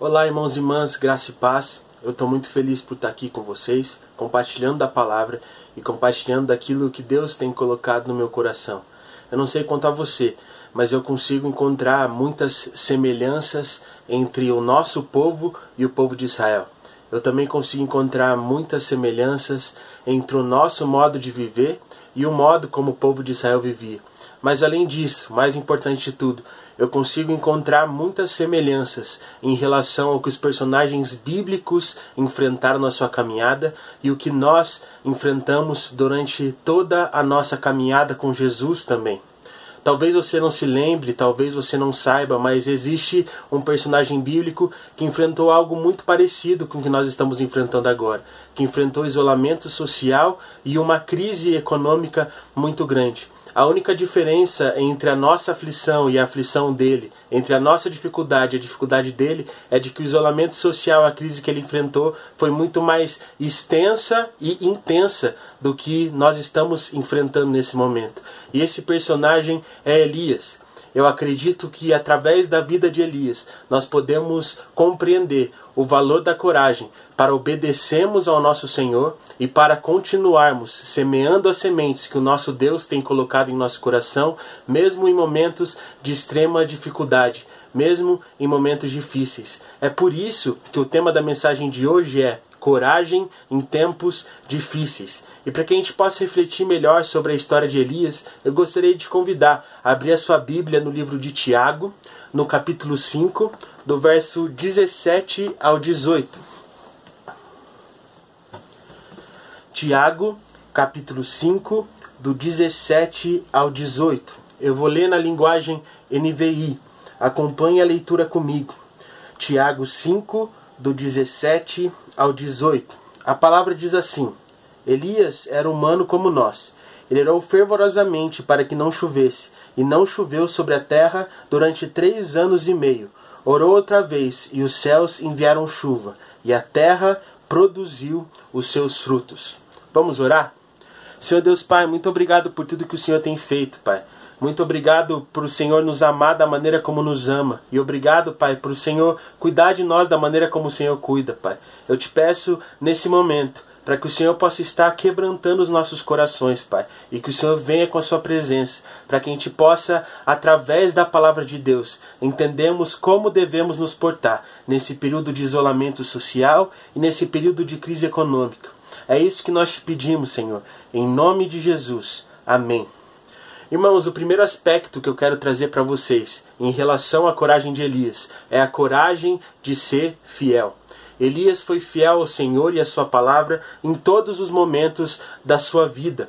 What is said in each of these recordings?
Olá, irmãos e irmãs, graça e paz. Eu estou muito feliz por estar aqui com vocês, compartilhando da palavra e compartilhando daquilo que Deus tem colocado no meu coração. Eu não sei quanto a você, mas eu consigo encontrar muitas semelhanças entre o nosso povo e o povo de Israel. Eu também consigo encontrar muitas semelhanças entre o nosso modo de viver e o modo como o povo de Israel vivia. Mas além disso, mais importante de tudo, eu consigo encontrar muitas semelhanças em relação ao que os personagens bíblicos enfrentaram na sua caminhada e o que nós enfrentamos durante toda a nossa caminhada com Jesus também. Talvez você não se lembre, talvez você não saiba, mas existe um personagem bíblico que enfrentou algo muito parecido com o que nós estamos enfrentando agora, que enfrentou isolamento social e uma crise econômica muito grande. A única diferença entre a nossa aflição e a aflição dele, entre a nossa dificuldade e a dificuldade dele, é de que o isolamento social, a crise que ele enfrentou, foi muito mais extensa e intensa do que nós estamos enfrentando nesse momento. E esse personagem é Elias. Eu acredito que através da vida de Elias nós podemos compreender o valor da coragem para obedecermos ao nosso Senhor e para continuarmos semeando as sementes que o nosso Deus tem colocado em nosso coração, mesmo em momentos de extrema dificuldade, mesmo em momentos difíceis. É por isso que o tema da mensagem de hoje é coragem em tempos difíceis. E para que a gente possa refletir melhor sobre a história de Elias, eu gostaria de convidar a abrir a sua Bíblia no livro de Tiago, no capítulo 5, do verso 17 ao 18. Tiago, capítulo 5, do 17 ao 18. Eu vou ler na linguagem NVI. Acompanhe a leitura comigo. Tiago 5, do 17 ao 18. A palavra diz assim: Elias era humano como nós. Ele orou fervorosamente para que não chovesse, e não choveu sobre a terra durante três anos e meio. Orou outra vez, e os céus enviaram chuva, e a terra produziu os seus frutos. Vamos orar? Senhor Deus Pai, muito obrigado por tudo que o Senhor tem feito, Pai. Muito obrigado por o Senhor nos amar da maneira como nos ama. E obrigado, Pai, por o Senhor cuidar de nós da maneira como o Senhor cuida, Pai. Eu te peço nesse momento para que o Senhor possa estar quebrantando os nossos corações, Pai, e que o Senhor venha com a sua presença, para que a gente possa, através da palavra de Deus, entendermos como devemos nos portar nesse período de isolamento social e nesse período de crise econômica. É isso que nós te pedimos, Senhor, em nome de Jesus. Amém. Irmãos, o primeiro aspecto que eu quero trazer para vocês em relação à coragem de Elias é a coragem de ser fiel. Elias foi fiel ao Senhor e à sua palavra em todos os momentos da sua vida.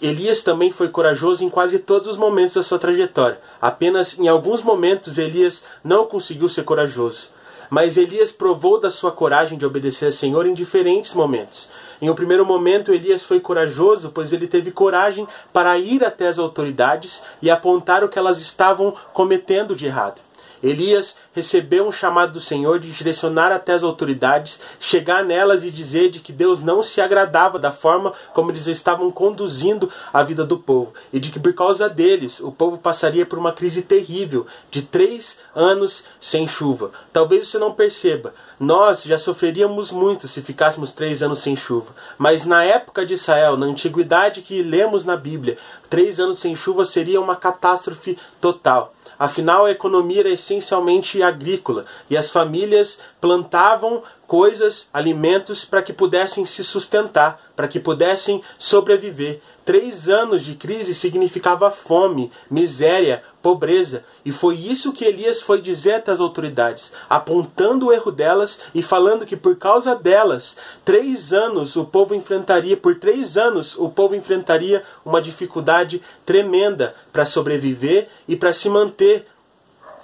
Elias também foi corajoso em quase todos os momentos da sua trajetória. Apenas em alguns momentos Elias não conseguiu ser corajoso. Mas Elias provou da sua coragem de obedecer ao Senhor em diferentes momentos. Em um primeiro momento, Elias foi corajoso, pois ele teve coragem para ir até as autoridades e apontar o que elas estavam cometendo de errado. Elias recebeu um chamado do Senhor de direcionar até as autoridades, chegar nelas e dizer de que Deus não se agradava da forma como eles estavam conduzindo a vida do povo e de que por causa deles o povo passaria por uma crise terrível de três anos sem chuva. Talvez você não perceba, nós já sofreríamos muito se ficássemos três anos sem chuva, mas na época de Israel, na antiguidade que lemos na Bíblia, três anos sem chuva seria uma catástrofe total. Afinal, a economia era essencialmente agrícola e as famílias plantavam coisas, alimentos, para que pudessem se sustentar, para que pudessem sobreviver. Três anos de crise significava fome, miséria, pobreza. E foi isso que Elias foi dizer às autoridades, apontando o erro delas e falando que por causa delas, três anos o povo enfrentaria, por três anos o povo enfrentaria uma dificuldade tremenda para sobreviver e para se manter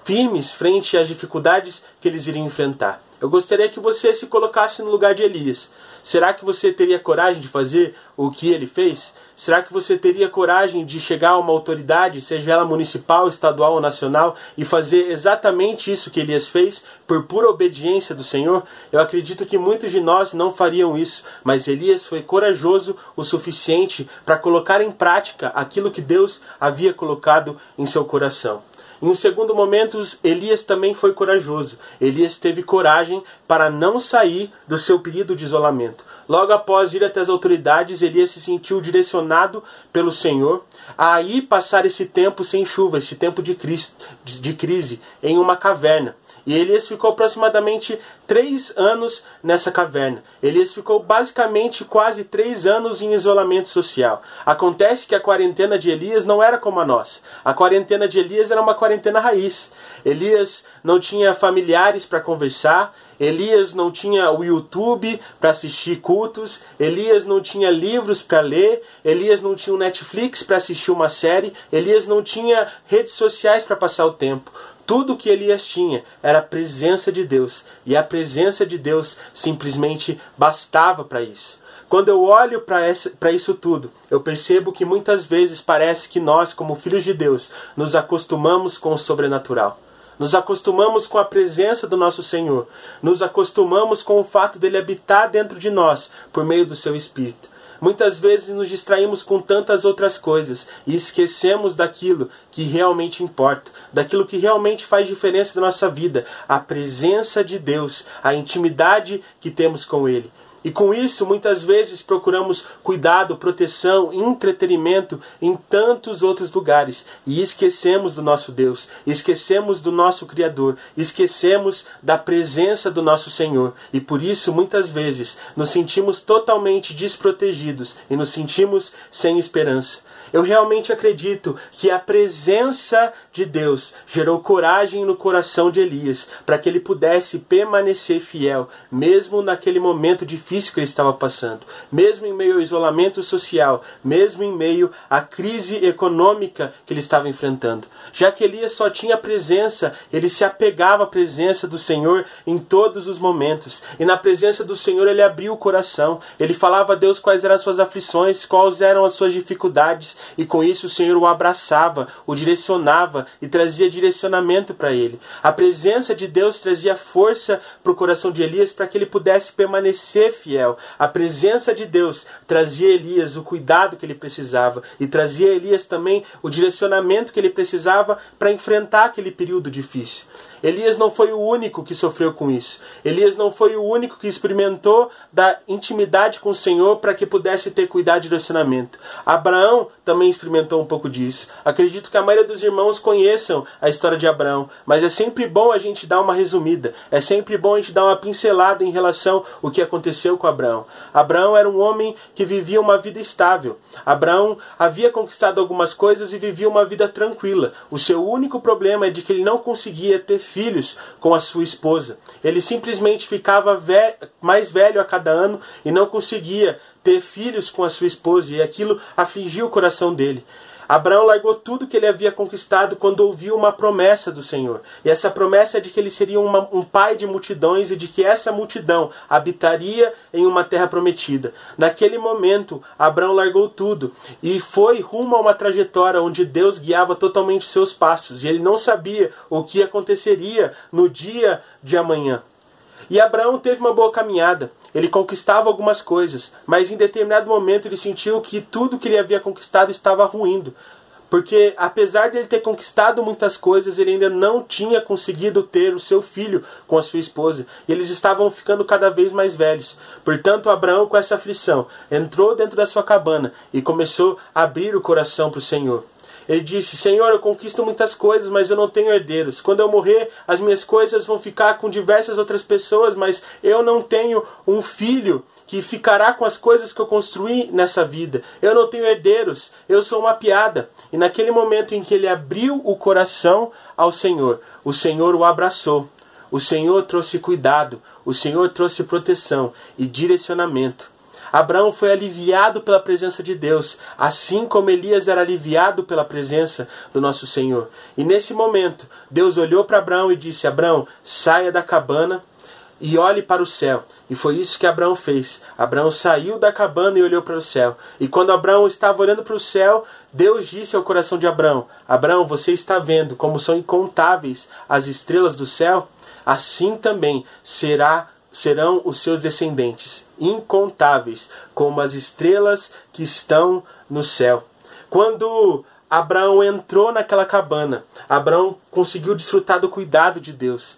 firmes frente às dificuldades que eles iriam enfrentar. Eu gostaria que você se colocasse no lugar de Elias. Será que você teria coragem de fazer o que ele fez? Será que você teria coragem de chegar a uma autoridade, seja ela municipal, estadual ou nacional, e fazer exatamente isso que Elias fez, por pura obediência do Senhor? Eu acredito que muitos de nós não fariam isso, mas Elias foi corajoso o suficiente para colocar em prática aquilo que Deus havia colocado em seu coração. Em segundo momento, Elias também foi corajoso. Elias teve coragem para não sair do seu período de isolamento. Logo após ir até as autoridades, Elias se sentiu direcionado pelo Senhor a ir passar esse tempo sem chuva, esse tempo de crise, em uma caverna. E Elias ficou aproximadamente três anos nessa caverna. Elias ficou basicamente quase três anos em isolamento social. Acontece que a quarentena de Elias não era como a nossa. A quarentena de Elias era uma quarentena raiz. Elias não tinha familiares para conversar, Elias não tinha o YouTube para assistir cultos, Elias não tinha livros para ler, Elias não tinha o Netflix para assistir uma série, Elias não tinha redes sociais para passar o tempo. Tudo que Elias tinha era a presença de Deus, e a presença de Deus simplesmente bastava para isso. Quando eu olho para isso tudo, eu percebo que muitas vezes parece que nós, como filhos de Deus, nos acostumamos com o sobrenatural. Nos acostumamos com a presença do nosso Senhor. Nos acostumamos com o fato dele habitar dentro de nós por meio do seu Espírito. Muitas vezes nos distraímos com tantas outras coisas e esquecemos daquilo que realmente importa, daquilo que realmente faz diferença na nossa vida, a presença de Deus, a intimidade que temos com Ele. E com isso, muitas vezes procuramos cuidado, proteção, entretenimento em tantos outros lugares e esquecemos do nosso Deus, esquecemos do nosso Criador, esquecemos da presença do nosso Senhor. E por isso, muitas vezes, nos sentimos totalmente desprotegidos e nos sentimos sem esperança. Eu realmente acredito que a presença de Deus gerou coragem no coração de Elias para que ele pudesse permanecer fiel, mesmo naquele momento difícil que ele estava passando, mesmo em meio ao isolamento social, mesmo em meio à crise econômica que ele estava enfrentando. Já que Elias só tinha presença, ele se apegava à presença do Senhor em todos os momentos. E na presença do Senhor ele abriu o coração, ele falava a Deus quais eram as suas aflições, quais eram as suas dificuldades, e com isso o Senhor o abraçava, o direcionava e trazia direcionamento para ele. A presença de Deus trazia força para o coração de Elias para que ele pudesse permanecer fiel. A presença de Deus trazia Elias o cuidado que ele precisava e trazia Elias também o direcionamento que ele precisava para enfrentar aquele período difícil. Elias não foi o único que sofreu com isso. Elias não foi o único que experimentou da intimidade com o Senhor para que pudesse ter cuidado de direcionamento. Abraão também experimentou um pouco disso. Acredito que a maioria dos irmãos conheçam a história de Abraão, mas é sempre bom a gente dar uma resumida. É sempre bom a gente dar uma pincelada em relação ao que aconteceu com Abraão. Abraão era um homem que vivia uma vida estável. Abraão havia conquistado algumas coisas e vivia uma vida tranquila. O seu único problema é de que ele não conseguia ter filhos com a sua esposa. Ele simplesmente ficava mais velho a cada ano e não conseguia ter filhos com a sua esposa, e aquilo afligiu o coração dele. Abraão largou tudo que ele havia conquistado quando ouviu uma promessa do Senhor. E essa promessa é de que ele seria uma, um pai de multidões e de que essa multidão habitaria em uma terra prometida. Naquele momento, Abraão largou tudo e foi rumo a uma trajetória onde Deus guiava totalmente seus passos. E ele não sabia o que aconteceria no dia de amanhã. E Abraão teve uma boa caminhada. Ele conquistava algumas coisas, mas em determinado momento ele sentiu que tudo que ele havia conquistado estava ruindo. Porque apesar de ele ter conquistado muitas coisas, ele ainda não tinha conseguido ter o seu filho com a sua esposa. E eles estavam ficando cada vez mais velhos. Portanto, Abraão, com essa aflição, entrou dentro da sua cabana e começou a abrir o coração para o Senhor. Ele disse: Senhor, eu conquisto muitas coisas, mas eu não tenho herdeiros. Quando eu morrer, as minhas coisas vão ficar com diversas outras pessoas, mas eu não tenho um filho que ficará com as coisas que eu construí nessa vida. Eu não tenho herdeiros, eu sou uma piada. E naquele momento em que ele abriu o coração ao Senhor, o Senhor o abraçou. O Senhor trouxe cuidado, o Senhor trouxe proteção e direcionamento. Abraão foi aliviado pela presença de Deus, assim como Elias era aliviado pela presença do nosso Senhor. E nesse momento, Deus olhou para Abraão e disse: Abraão, saia da cabana e olhe para o céu. E foi isso que Abraão fez. Abraão saiu da cabana e olhou para o céu. E quando Abraão estava olhando para o céu, Deus disse ao coração de Abraão: Abraão, você está vendo como são incontáveis as estrelas do céu? Assim também será serão os seus descendentes, incontáveis, como as estrelas que estão no céu. Quando Abraão entrou naquela cabana. Abraão conseguiu desfrutar do cuidado de Deus.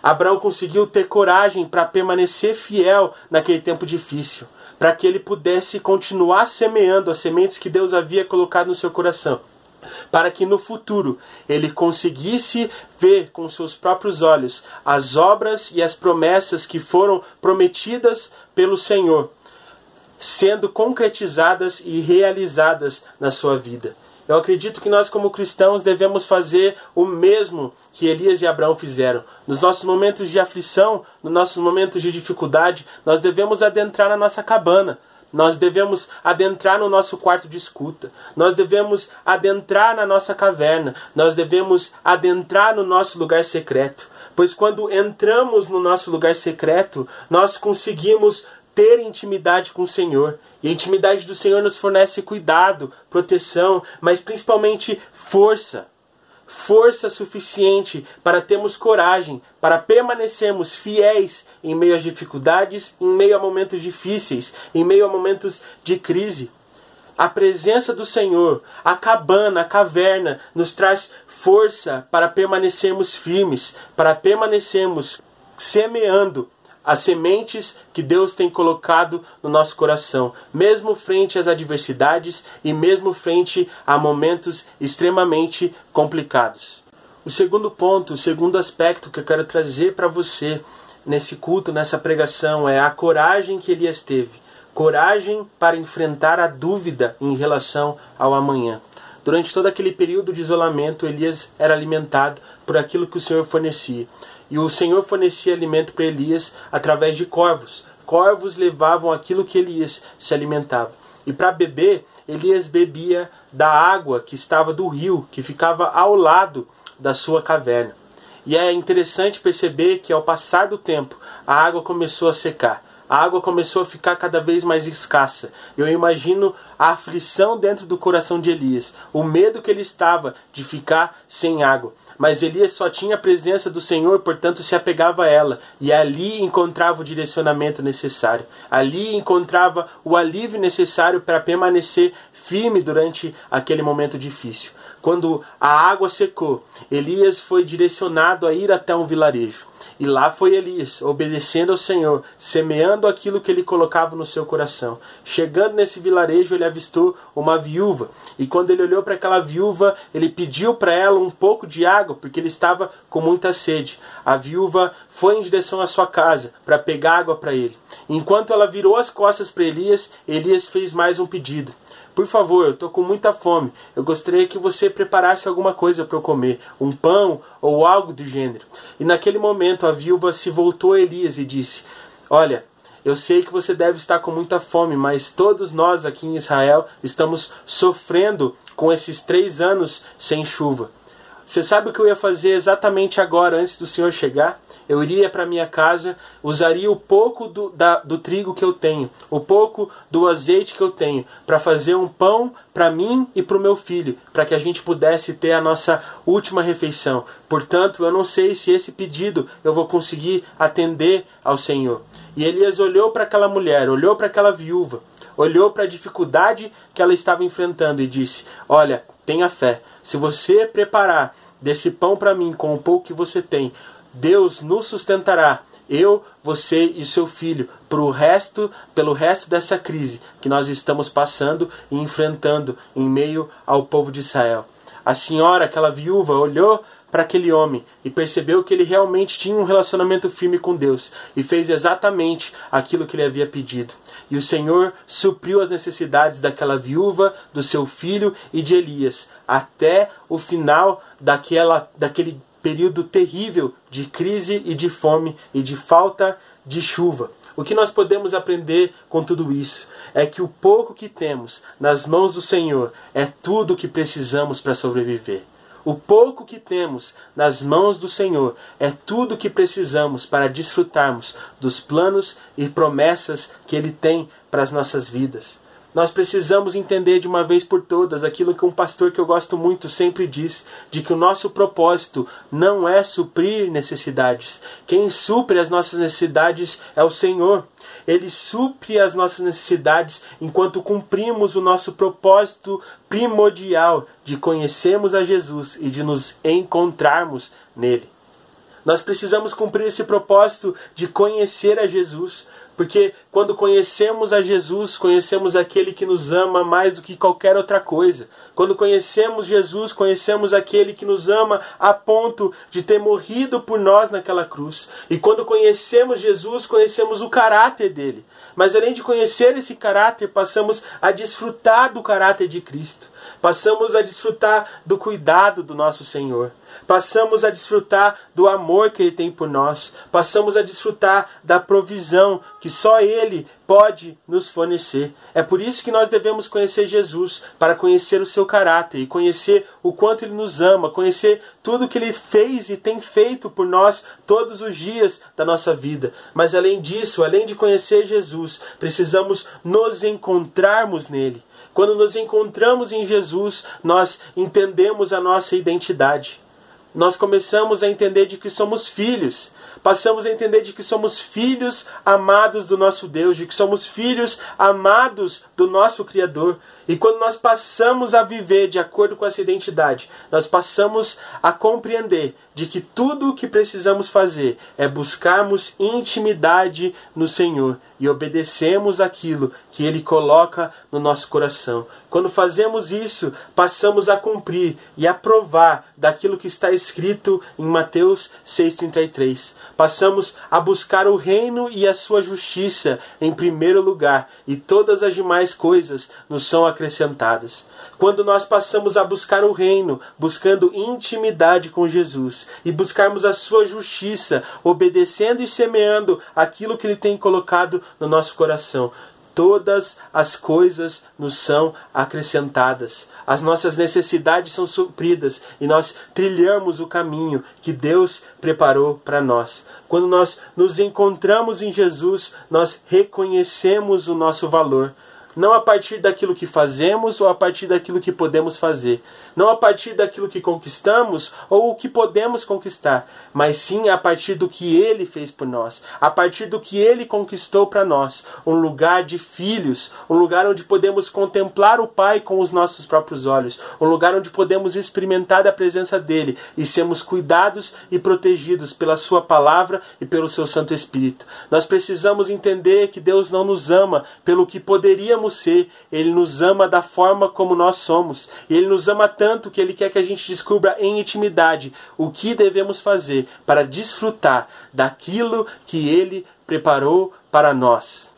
Abraão conseguiu ter coragem para permanecer fiel naquele tempo difícil, para que ele pudesse continuar semeando as sementes que Deus havia colocado no seu coração, para que no futuro ele conseguisse ver com seus próprios olhos as obras e as promessas que foram prometidas pelo Senhor sendo concretizadas e realizadas na sua vida. Eu acredito que nós, como cristãos, devemos fazer o mesmo que Elias e Abraão fizeram. Nos nossos momentos de aflição, nos nossos momentos de dificuldade, nós devemos adentrar na nossa cabana. Nós devemos adentrar no nosso quarto de escuta. Nós devemos adentrar na nossa caverna. Nós devemos adentrar no nosso lugar secreto. Pois quando entramos no nosso lugar secreto, nós conseguimos ter intimidade com o Senhor. E a intimidade do Senhor nos fornece cuidado, proteção, mas principalmente força. Força suficiente para termos coragem, para permanecermos fiéis em meio às dificuldades, em meio a momentos difíceis, em meio a momentos de crise. A presença do Senhor, a cabana, a caverna, nos traz força para permanecermos firmes, para permanecermos semeando as sementes que Deus tem colocado no nosso coração, mesmo frente às adversidades e mesmo frente a momentos extremamente complicados. O segundo ponto, o segundo aspecto que eu quero trazer para você nesse culto, nessa pregação, é a coragem que Elias teve. Coragem para enfrentar a dúvida em relação ao amanhã. Durante todo aquele período de isolamento, Elias era alimentado por aquilo que o Senhor fornecia. E o Senhor fornecia alimento para Elias através de corvos. Corvos levavam aquilo que Elias se alimentava. E para beber, Elias bebia da água que estava do rio, que ficava ao lado da sua caverna. E é interessante perceber que ao passar do tempo, a água começou a secar. A água começou a ficar cada vez mais escassa. Eu imagino a aflição dentro do coração de Elias, o medo que ele estava de ficar sem água. Mas Elias só tinha a presença do Senhor, portanto se apegava a ela, e ali encontrava o direcionamento necessário. Ali encontrava o alívio necessário para permanecer firme durante aquele momento difícil. Quando a água secou, Elias foi direcionado a ir até um vilarejo. E lá foi Elias, obedecendo ao Senhor, semeando aquilo que ele colocava no seu coração. Chegando nesse vilarejo, ele avistou uma viúva. E quando ele olhou para aquela viúva, ele pediu para ela um pouco de água, porque ele estava com muita sede. A viúva foi em direção à sua casa para pegar água para ele. Enquanto ela virou as costas para Elias, Elias fez mais um pedido. Por favor, eu estou com muita fome. Eu gostaria que você preparasse alguma coisa para eu comer, um pão ou algo do gênero. E naquele momento a viúva se voltou a Elias e disse: Olha, eu sei que você deve estar com muita fome, mas todos nós aqui em Israel estamos sofrendo com esses três anos sem chuva. Você sabe o que eu ia fazer exatamente agora, antes do Senhor chegar? Eu iria para minha casa, usaria o pouco do, da, do trigo que eu tenho, o pouco do azeite que eu tenho, para fazer um pão para mim e para o meu filho, para que a gente pudesse ter a nossa última refeição. Portanto, eu não sei se esse pedido eu vou conseguir atender ao Senhor. E Elias olhou para aquela mulher, olhou para aquela viúva, olhou para a dificuldade que ela estava enfrentando e disse: Olha, tenha fé. Se você preparar desse pão para mim com o pouco que você tem, Deus nos sustentará. Eu, você e seu filho, pro resto, pelo resto dessa crise que nós estamos passando e enfrentando em meio ao povo de Israel. A senhora, aquela viúva, olhou para aquele homem e percebeu que ele realmente tinha um relacionamento firme com Deus e fez exatamente aquilo que ele havia pedido. E o Senhor supriu as necessidades daquela viúva, do seu filho e de Elias até o final daquela, daquele período terrível de crise e de fome e de falta de chuva. O que nós podemos aprender com tudo isso é que o pouco que temos nas mãos do Senhor é tudo o que precisamos para sobreviver. O pouco que temos nas mãos do Senhor é tudo o que precisamos para desfrutarmos dos planos e promessas que Ele tem para as nossas vidas. Nós precisamos entender de uma vez por todas aquilo que um pastor que eu gosto muito sempre diz: de que o nosso propósito não é suprir necessidades. Quem supre as nossas necessidades é o Senhor. ele supre as nossas necessidades enquanto cumprimos o nosso propósito primordial de conhecermos a Jesus e de nos encontrarmos nele. Nós precisamos cumprir esse propósito de conhecer a Jesus, porque quando conhecemos a Jesus, conhecemos aquele que nos ama mais do que qualquer outra coisa. Quando conhecemos Jesus, conhecemos aquele que nos ama a ponto de ter morrido por nós naquela cruz. E quando conhecemos Jesus, conhecemos o caráter dele. Mas além de conhecer esse caráter, passamos a desfrutar do caráter de Cristo. Passamos a desfrutar do cuidado do nosso Senhor. Passamos a desfrutar do amor que Ele tem por nós. Passamos a desfrutar da provisão que só Ele pode nos fornecer. É por isso que nós devemos conhecer Jesus, para conhecer o seu caráter e conhecer o quanto Ele nos ama, conhecer tudo que Ele fez e tem feito por nós todos os dias da nossa vida. Mas além disso, além de conhecer Jesus, precisamos nos encontrarmos nele. Quando nos encontramos em Jesus, nós entendemos a nossa identidade. Nós começamos a entender de que somos filhos. Passamos a entender de que somos filhos amados do nosso Deus, de que somos filhos amados do nosso Criador. E quando nós passamos a viver de acordo com essa identidade, nós passamos a compreender de que tudo o que precisamos fazer é buscarmos intimidade no Senhor e obedecemos aquilo que Ele coloca no nosso coração. Quando fazemos isso, passamos a cumprir e a provar daquilo que está escrito em Mateus 6,33. Passamos a buscar o reino e a sua justiça em primeiro lugar, e todas as demais coisas nos são acrescentadas. Quando nós passamos a buscar o reino, buscando intimidade com Jesus e buscarmos a sua justiça, obedecendo e semeando aquilo que ele tem colocado no nosso coração, todas as coisas nos são acrescentadas. As nossas necessidades são supridas e nós trilhamos o caminho que Deus preparou para nós. Quando nós nos encontramos em Jesus, nós reconhecemos o nosso valor não a partir daquilo que fazemos ou a partir daquilo que podemos fazer, não a partir daquilo que conquistamos ou o que podemos conquistar, mas sim a partir do que ele fez por nós, a partir do que ele conquistou para nós, um lugar de filhos, um lugar onde podemos contemplar o Pai com os nossos próprios olhos, um lugar onde podemos experimentar a presença dele e sermos cuidados e protegidos pela sua palavra e pelo seu Santo Espírito. Nós precisamos entender que Deus não nos ama pelo que poderíamos ser, ele nos ama da forma como nós somos. E ele nos ama tanto que ele quer que a gente descubra em intimidade o que devemos fazer para desfrutar daquilo que ele preparou para nós.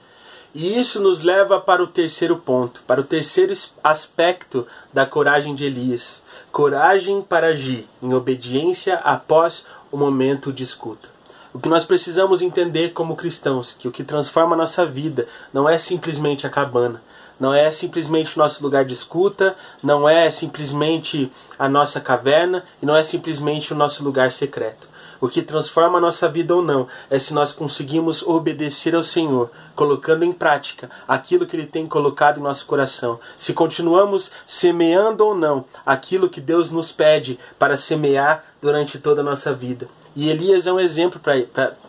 E isso nos leva para o terceiro ponto, para o terceiro aspecto da coragem de Elias. Coragem para agir em obediência após o momento de escuta. O que nós precisamos entender como cristãos, que o que transforma a nossa vida não é simplesmente a cabana, não é simplesmente o nosso lugar de escuta, não é simplesmente a nossa caverna e não é simplesmente o nosso lugar secreto. O que transforma a nossa vida ou não é se nós conseguimos obedecer ao Senhor, colocando em prática aquilo que Ele tem colocado em nosso coração. Se continuamos semeando ou não aquilo que Deus nos pede para semear durante toda a nossa vida. E Elias é um exemplo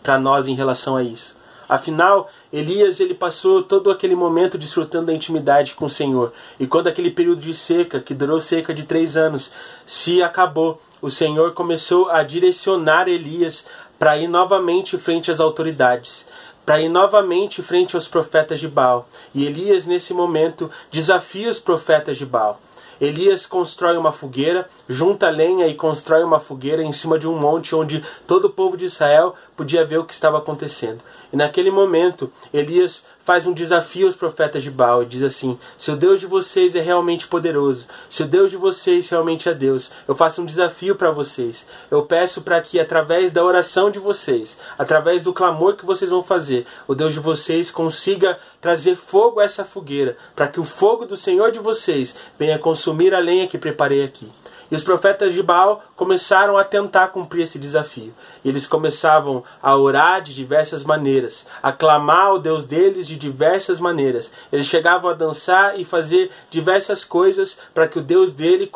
para nós em relação a isso. Afinal, Elias ele passou todo aquele momento desfrutando da intimidade com o Senhor. E quando aquele período de seca, que durou cerca de três anos, se acabou, o Senhor começou a direcionar Elias para ir novamente frente às autoridades, para ir novamente frente aos profetas de Baal. E Elias, nesse momento, desafia os profetas de Baal. Elias constrói uma fogueira, junta lenha e constrói uma fogueira em cima de um monte onde todo o povo de Israel podia ver o que estava acontecendo. E naquele momento, Elias faz um desafio aos profetas de Baal e diz assim: Se o Deus de vocês é realmente poderoso, se o Deus de vocês realmente é Deus, eu faço um desafio para vocês. Eu peço para que, através da oração de vocês, através do clamor que vocês vão fazer, o Deus de vocês consiga trazer fogo a essa fogueira, para que o fogo do Senhor de vocês venha consumir a lenha que preparei aqui. E os profetas de Baal começaram a tentar cumprir esse desafio. Eles começavam a orar de diversas maneiras, a clamar ao Deus deles de diversas maneiras. Eles chegavam a dançar e fazer diversas coisas para que o Deus dele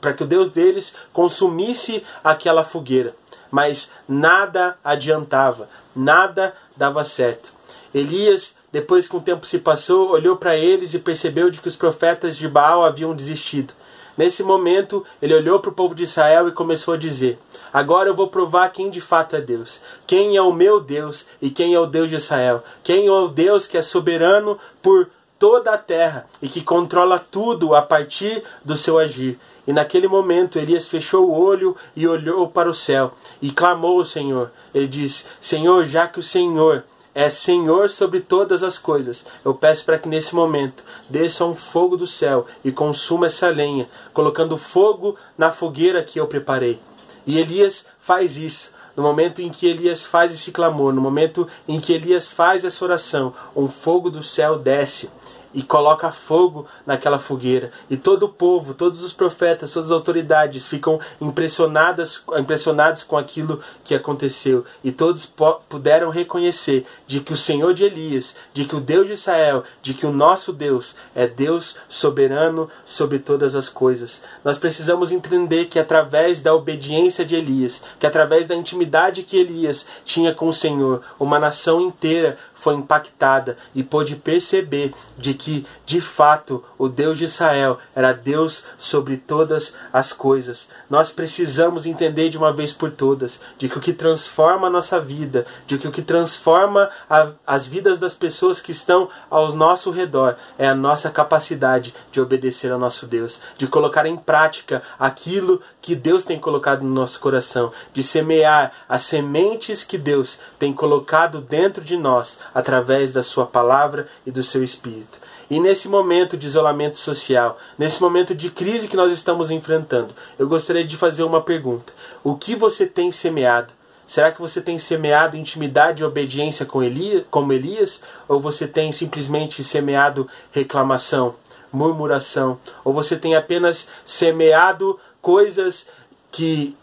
para que o Deus deles consumisse aquela fogueira. Mas nada adiantava, nada dava certo. Elias depois que um tempo se passou, olhou para eles e percebeu de que os profetas de Baal haviam desistido. Nesse momento, ele olhou para o povo de Israel e começou a dizer: Agora eu vou provar quem de fato é Deus. Quem é o meu Deus e quem é o Deus de Israel. Quem é o Deus que é soberano por toda a terra e que controla tudo a partir do seu agir. E naquele momento Elias fechou o olho e olhou para o céu e clamou ao Senhor. Ele diz: Senhor, já que o Senhor é Senhor sobre todas as coisas. Eu peço para que nesse momento desça um fogo do céu e consuma essa lenha, colocando fogo na fogueira que eu preparei. E Elias faz isso. No momento em que Elias faz esse clamor, no momento em que Elias faz essa oração, um fogo do céu desce e coloca fogo naquela fogueira. E todo o povo, todos os profetas, todas as autoridades ficam impressionadas, impressionados com aquilo que aconteceu. E todos puderam reconhecer de que o Senhor de Elias, de que o Deus de Israel, de que o nosso Deus é Deus soberano sobre todas as coisas. Nós precisamos entender que através da obediência de Elias, que através da intimidade que Elias tinha com o Senhor, uma nação inteira foi impactada e pôde perceber de que, de fato, o Deus de Israel era Deus sobre todas as coisas. Nós precisamos entender de uma vez por todas de que o que transforma a nossa vida, de que o que transforma a, as vidas das pessoas que estão ao nosso redor é a nossa capacidade de obedecer ao nosso Deus, de colocar em prática aquilo que Deus tem colocado no nosso coração, de semear as sementes que Deus tem colocado dentro de nós através da Sua palavra e do seu Espírito. E nesse momento de isolamento social, nesse momento de crise que nós estamos enfrentando, eu gostaria de fazer uma pergunta: O que você tem semeado? Será que você tem semeado intimidade e obediência com Elias, como Elias? Ou você tem simplesmente semeado reclamação, murmuração? Ou você tem apenas semeado coisas que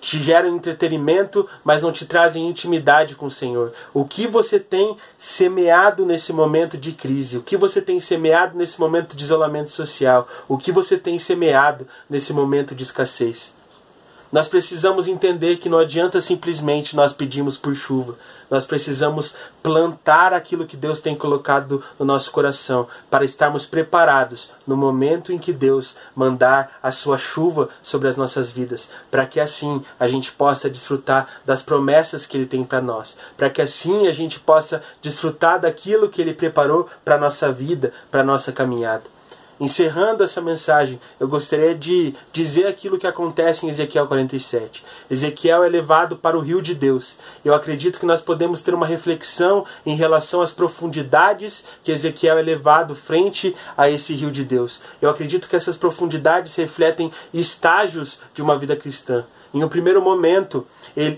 te geram entretenimento, mas não te trazem intimidade com o Senhor. O que você tem semeado nesse momento de crise? O que você tem semeado nesse momento de isolamento social? O que você tem semeado nesse momento de escassez? Nós precisamos entender que não adianta simplesmente nós pedirmos por chuva. Nós precisamos plantar aquilo que Deus tem colocado no nosso coração para estarmos preparados no momento em que Deus mandar a sua chuva sobre as nossas vidas, para que assim a gente possa desfrutar das promessas que ele tem para nós, para que assim a gente possa desfrutar daquilo que ele preparou para nossa vida, para nossa caminhada. Encerrando essa mensagem, eu gostaria de dizer aquilo que acontece em Ezequiel 47. Ezequiel é levado para o rio de Deus. Eu acredito que nós podemos ter uma reflexão em relação às profundidades que Ezequiel é levado frente a esse rio de Deus. Eu acredito que essas profundidades refletem estágios de uma vida cristã. Em um primeiro momento,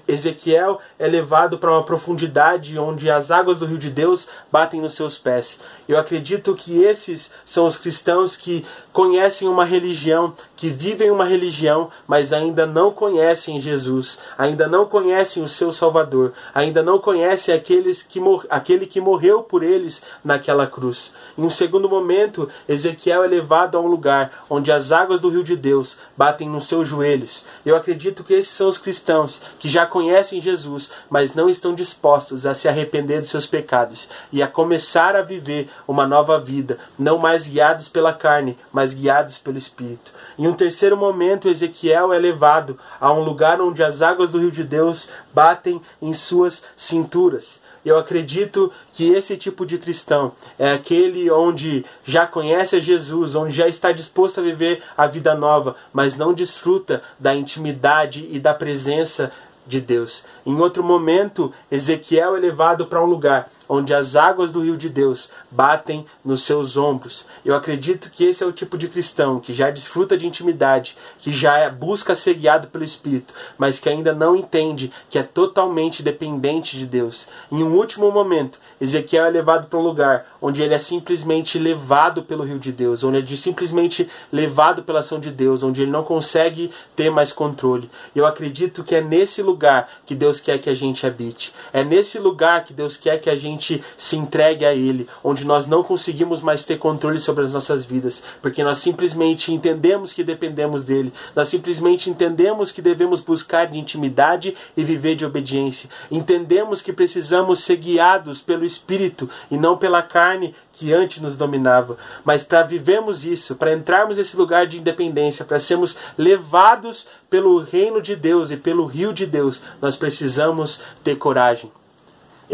Ezequiel é levado para uma profundidade onde as águas do rio de Deus batem nos seus pés. Eu acredito que esses são os cristãos que conhecem uma religião, que vivem uma religião, mas ainda não conhecem Jesus, ainda não conhecem o seu Salvador, ainda não conhecem aqueles que aquele que morreu por eles naquela cruz. Em um segundo momento, Ezequiel é levado a um lugar onde as águas do rio de Deus batem nos seus joelhos. Eu acredito que esses são os cristãos que já conhecem Jesus, mas não estão dispostos a se arrepender dos seus pecados e a começar a viver uma nova vida, não mais guiados pela carne, mas guiados pelo Espírito. Em um terceiro momento, Ezequiel é levado a um lugar onde as águas do rio de Deus batem em suas cinturas. Eu acredito que esse tipo de cristão é aquele onde já conhece a Jesus, onde já está disposto a viver a vida nova, mas não desfruta da intimidade e da presença de Deus. Em outro momento, Ezequiel é levado para um lugar onde as águas do rio de Deus batem nos seus ombros. Eu acredito que esse é o tipo de cristão que já desfruta de intimidade, que já busca ser guiado pelo Espírito, mas que ainda não entende que é totalmente dependente de Deus. Em um último momento, Ezequiel é levado para um lugar onde ele é simplesmente levado pelo rio de Deus, onde ele é simplesmente levado pela ação de Deus, onde ele não consegue ter mais controle. Eu acredito que é nesse lugar que Deus quer que a gente habite. É nesse lugar que Deus quer que a gente se entregue a Ele, onde nós não conseguimos mais ter controle sobre as nossas vidas, porque nós simplesmente entendemos que dependemos dele, nós simplesmente entendemos que devemos buscar de intimidade e viver de obediência, entendemos que precisamos ser guiados pelo Espírito e não pela carne que antes nos dominava, mas para vivermos isso, para entrarmos nesse lugar de independência, para sermos levados pelo reino de Deus e pelo rio de Deus, nós precisamos ter coragem.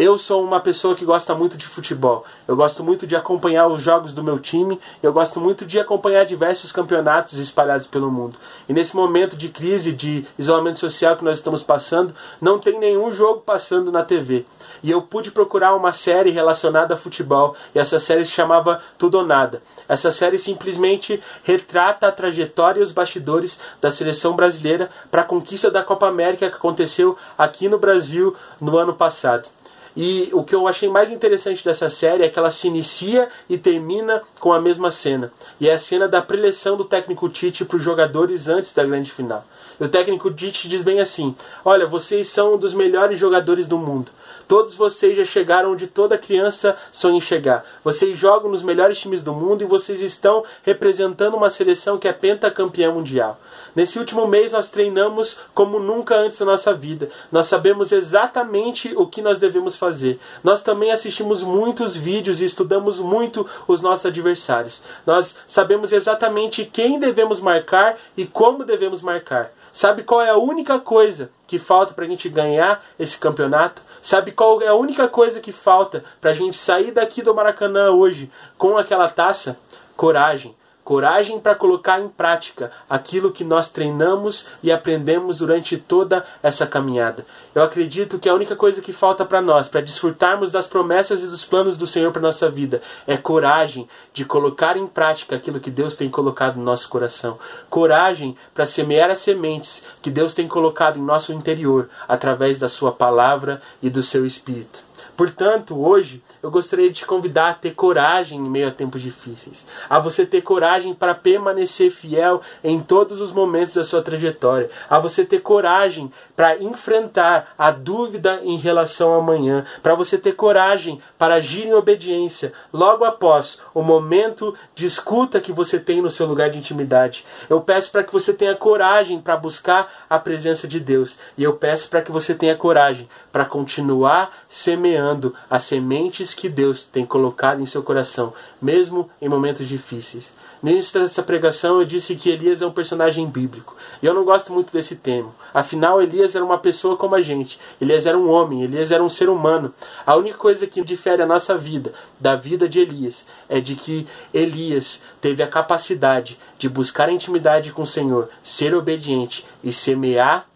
Eu sou uma pessoa que gosta muito de futebol. Eu gosto muito de acompanhar os jogos do meu time. Eu gosto muito de acompanhar diversos campeonatos espalhados pelo mundo. E nesse momento de crise, de isolamento social que nós estamos passando, não tem nenhum jogo passando na TV. E eu pude procurar uma série relacionada a futebol. E essa série se chamava Tudo ou Nada. Essa série simplesmente retrata a trajetória e os bastidores da seleção brasileira para a conquista da Copa América que aconteceu aqui no Brasil no ano passado. E o que eu achei mais interessante dessa série é que ela se inicia e termina com a mesma cena. E é a cena da preleção do técnico Tite para os jogadores antes da grande final. E o técnico Tite diz bem assim: Olha, vocês são um dos melhores jogadores do mundo. Todos vocês já chegaram onde toda criança sonha em chegar. Vocês jogam nos melhores times do mundo e vocês estão representando uma seleção que é pentacampeã mundial. Nesse último mês nós treinamos como nunca antes na nossa vida. Nós sabemos exatamente o que nós devemos fazer. Nós também assistimos muitos vídeos e estudamos muito os nossos adversários. Nós sabemos exatamente quem devemos marcar e como devemos marcar. Sabe qual é a única coisa que falta para a gente ganhar esse campeonato? Sabe qual é a única coisa que falta para a gente sair daqui do Maracanã hoje com aquela taça? Coragem coragem para colocar em prática aquilo que nós treinamos e aprendemos durante toda essa caminhada. Eu acredito que a única coisa que falta para nós, para desfrutarmos das promessas e dos planos do Senhor para nossa vida, é coragem de colocar em prática aquilo que Deus tem colocado no nosso coração. Coragem para semear as sementes que Deus tem colocado em nosso interior através da sua palavra e do seu espírito. Portanto, hoje eu gostaria de te convidar a ter coragem em meio a tempos difíceis, a você ter coragem para permanecer fiel em todos os momentos da sua trajetória, a você ter coragem para enfrentar a dúvida em relação ao amanhã, para você ter coragem para agir em obediência logo após o momento de escuta que você tem no seu lugar de intimidade. Eu peço para que você tenha coragem para buscar a presença de Deus e eu peço para que você tenha coragem para continuar semeando as sementes que Deus tem colocado em seu coração, mesmo em momentos difíceis. Dessa pregação eu disse que Elias é um personagem bíblico. E eu não gosto muito desse termo. Afinal, Elias era uma pessoa como a gente. Elias era um homem, Elias era um ser humano. A única coisa que difere a nossa vida da vida de Elias é de que Elias teve a capacidade de buscar intimidade com o Senhor, ser obediente e semear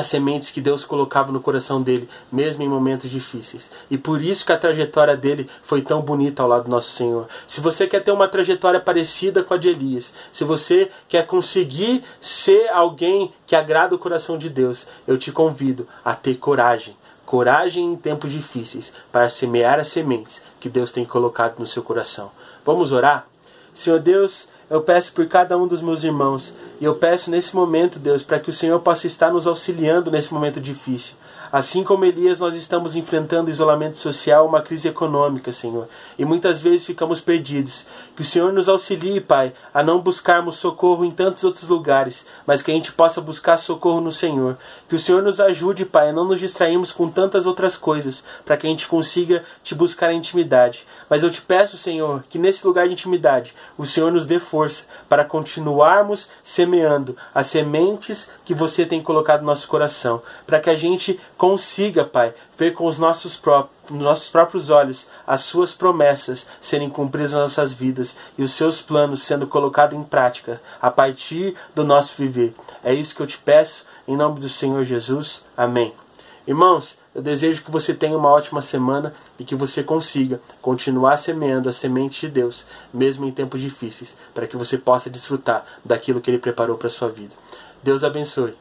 as sementes que Deus colocava no coração dele, mesmo em momentos difíceis. E por isso que a trajetória dele foi tão bonita ao lado do nosso Senhor. Se você quer ter uma trajetória parecida com a de Elias, se você quer conseguir ser alguém que agrada o coração de Deus, eu te convido a ter coragem. Coragem em tempos difíceis para semear as sementes que Deus tem colocado no seu coração. Vamos orar? Senhor Deus, eu peço por cada um dos meus irmãos. E eu peço nesse momento, Deus, para que o Senhor possa estar nos auxiliando nesse momento difícil. Assim como Elias, nós estamos enfrentando isolamento social, uma crise econômica, Senhor. E muitas vezes ficamos perdidos. Que o Senhor nos auxilie, Pai, a não buscarmos socorro em tantos outros lugares, mas que a gente possa buscar socorro no Senhor. Que o Senhor nos ajude, Pai, a não nos distrairmos com tantas outras coisas, para que a gente consiga te buscar em intimidade. Mas eu te peço, Senhor, que nesse lugar de intimidade, o Senhor nos dê força para continuarmos semeando as sementes que você tem colocado no nosso coração, para que a gente consiga, Pai, ver com os nossos, pró nossos próprios olhos as suas promessas serem cumpridas nas nossas vidas e os seus planos sendo colocados em prática a partir do nosso viver. É isso que eu te peço, em nome do Senhor Jesus. Amém. Irmãos, eu desejo que você tenha uma ótima semana e que você consiga continuar semeando a semente de Deus, mesmo em tempos difíceis, para que você possa desfrutar daquilo que Ele preparou para a sua vida. Deus abençoe.